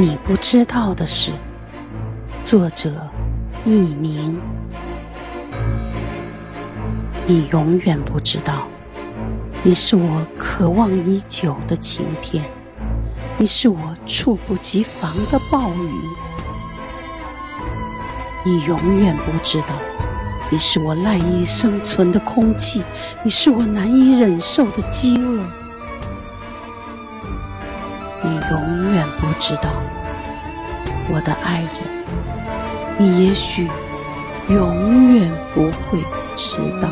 你不知道的事，作者佚名。你永远不知道，你是我渴望已久的晴天，你是我猝不及防的暴雨。你永远不知道，你是我赖以生存的空气，你是我难以忍受的饥饿。你永远不知道，我的爱人，你也许永远不会知道。